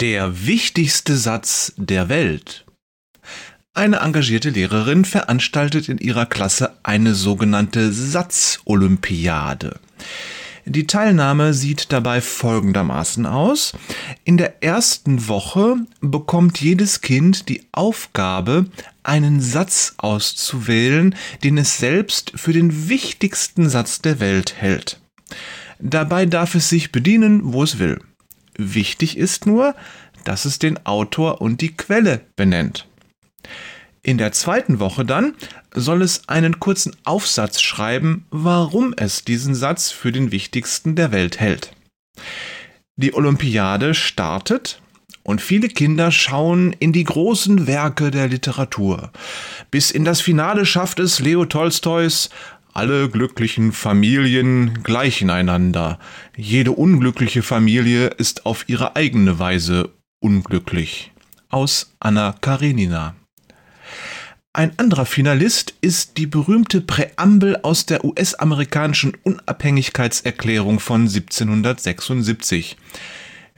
Der wichtigste Satz der Welt. Eine engagierte Lehrerin veranstaltet in ihrer Klasse eine sogenannte Satzolympiade. Die Teilnahme sieht dabei folgendermaßen aus. In der ersten Woche bekommt jedes Kind die Aufgabe, einen Satz auszuwählen, den es selbst für den wichtigsten Satz der Welt hält. Dabei darf es sich bedienen, wo es will. Wichtig ist nur, dass es den Autor und die Quelle benennt. In der zweiten Woche dann soll es einen kurzen Aufsatz schreiben, warum es diesen Satz für den wichtigsten der Welt hält. Die Olympiade startet und viele Kinder schauen in die großen Werke der Literatur. Bis in das Finale schafft es Leo Tolstois alle glücklichen Familien gleichen einander. Jede unglückliche Familie ist auf ihre eigene Weise unglücklich. Aus Anna Karenina. Ein anderer Finalist ist die berühmte Präambel aus der US-amerikanischen Unabhängigkeitserklärung von 1776.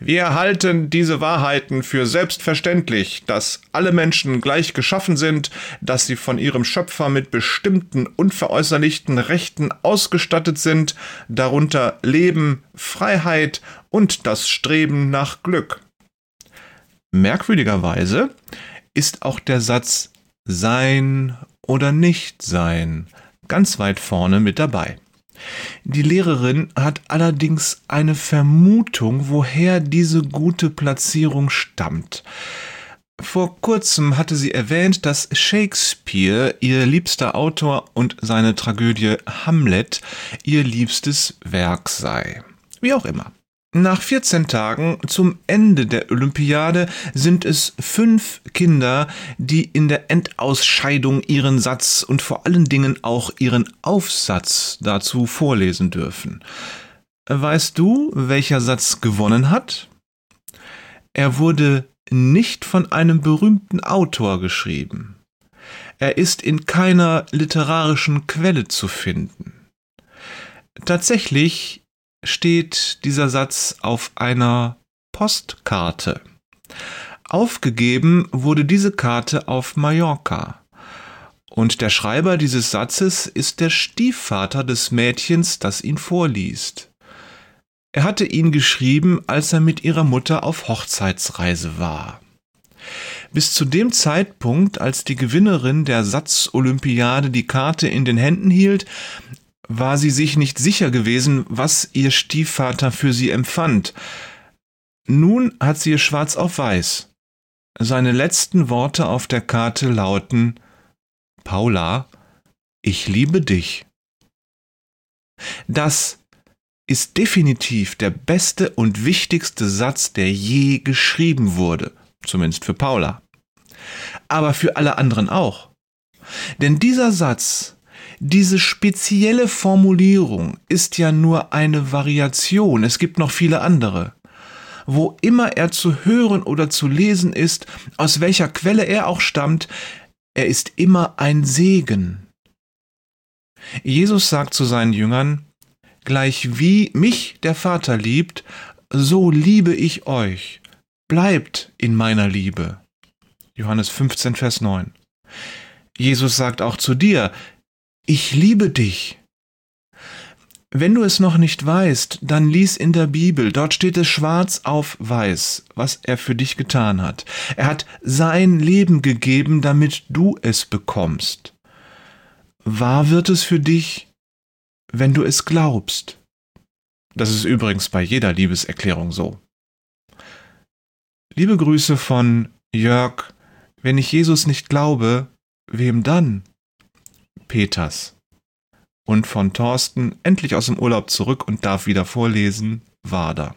Wir halten diese Wahrheiten für selbstverständlich, dass alle Menschen gleich geschaffen sind, dass sie von ihrem Schöpfer mit bestimmten unveräußerlichten Rechten ausgestattet sind, darunter Leben, Freiheit und das Streben nach Glück. Merkwürdigerweise ist auch der Satz Sein oder Nicht-Sein ganz weit vorne mit dabei. Die Lehrerin hat allerdings eine Vermutung, woher diese gute Platzierung stammt. Vor kurzem hatte sie erwähnt, dass Shakespeare ihr liebster Autor und seine Tragödie Hamlet ihr liebstes Werk sei. Wie auch immer. Nach 14 Tagen zum Ende der Olympiade sind es fünf Kinder, die in der Endausscheidung ihren Satz und vor allen Dingen auch ihren Aufsatz dazu vorlesen dürfen. Weißt du, welcher Satz gewonnen hat? Er wurde nicht von einem berühmten Autor geschrieben. Er ist in keiner literarischen Quelle zu finden. Tatsächlich steht dieser Satz auf einer Postkarte. Aufgegeben wurde diese Karte auf Mallorca. Und der Schreiber dieses Satzes ist der Stiefvater des Mädchens, das ihn vorliest. Er hatte ihn geschrieben, als er mit ihrer Mutter auf Hochzeitsreise war. Bis zu dem Zeitpunkt, als die Gewinnerin der Satzolympiade die Karte in den Händen hielt, war sie sich nicht sicher gewesen, was ihr Stiefvater für sie empfand. Nun hat sie es schwarz auf weiß. Seine letzten Worte auf der Karte lauten Paula, ich liebe dich. Das ist definitiv der beste und wichtigste Satz, der je geschrieben wurde, zumindest für Paula. Aber für alle anderen auch. Denn dieser Satz diese spezielle Formulierung ist ja nur eine Variation, es gibt noch viele andere. Wo immer er zu hören oder zu lesen ist, aus welcher Quelle er auch stammt, er ist immer ein Segen. Jesus sagt zu seinen Jüngern, Gleich wie mich der Vater liebt, so liebe ich euch. Bleibt in meiner Liebe. Johannes 15, Vers 9. Jesus sagt auch zu dir, ich liebe dich. Wenn du es noch nicht weißt, dann lies in der Bibel, dort steht es schwarz auf weiß, was er für dich getan hat. Er hat sein Leben gegeben, damit du es bekommst. Wahr wird es für dich, wenn du es glaubst. Das ist übrigens bei jeder Liebeserklärung so. Liebe Grüße von Jörg, wenn ich Jesus nicht glaube, wem dann? Peters. Und von Thorsten endlich aus dem Urlaub zurück und darf wieder vorlesen, Wader.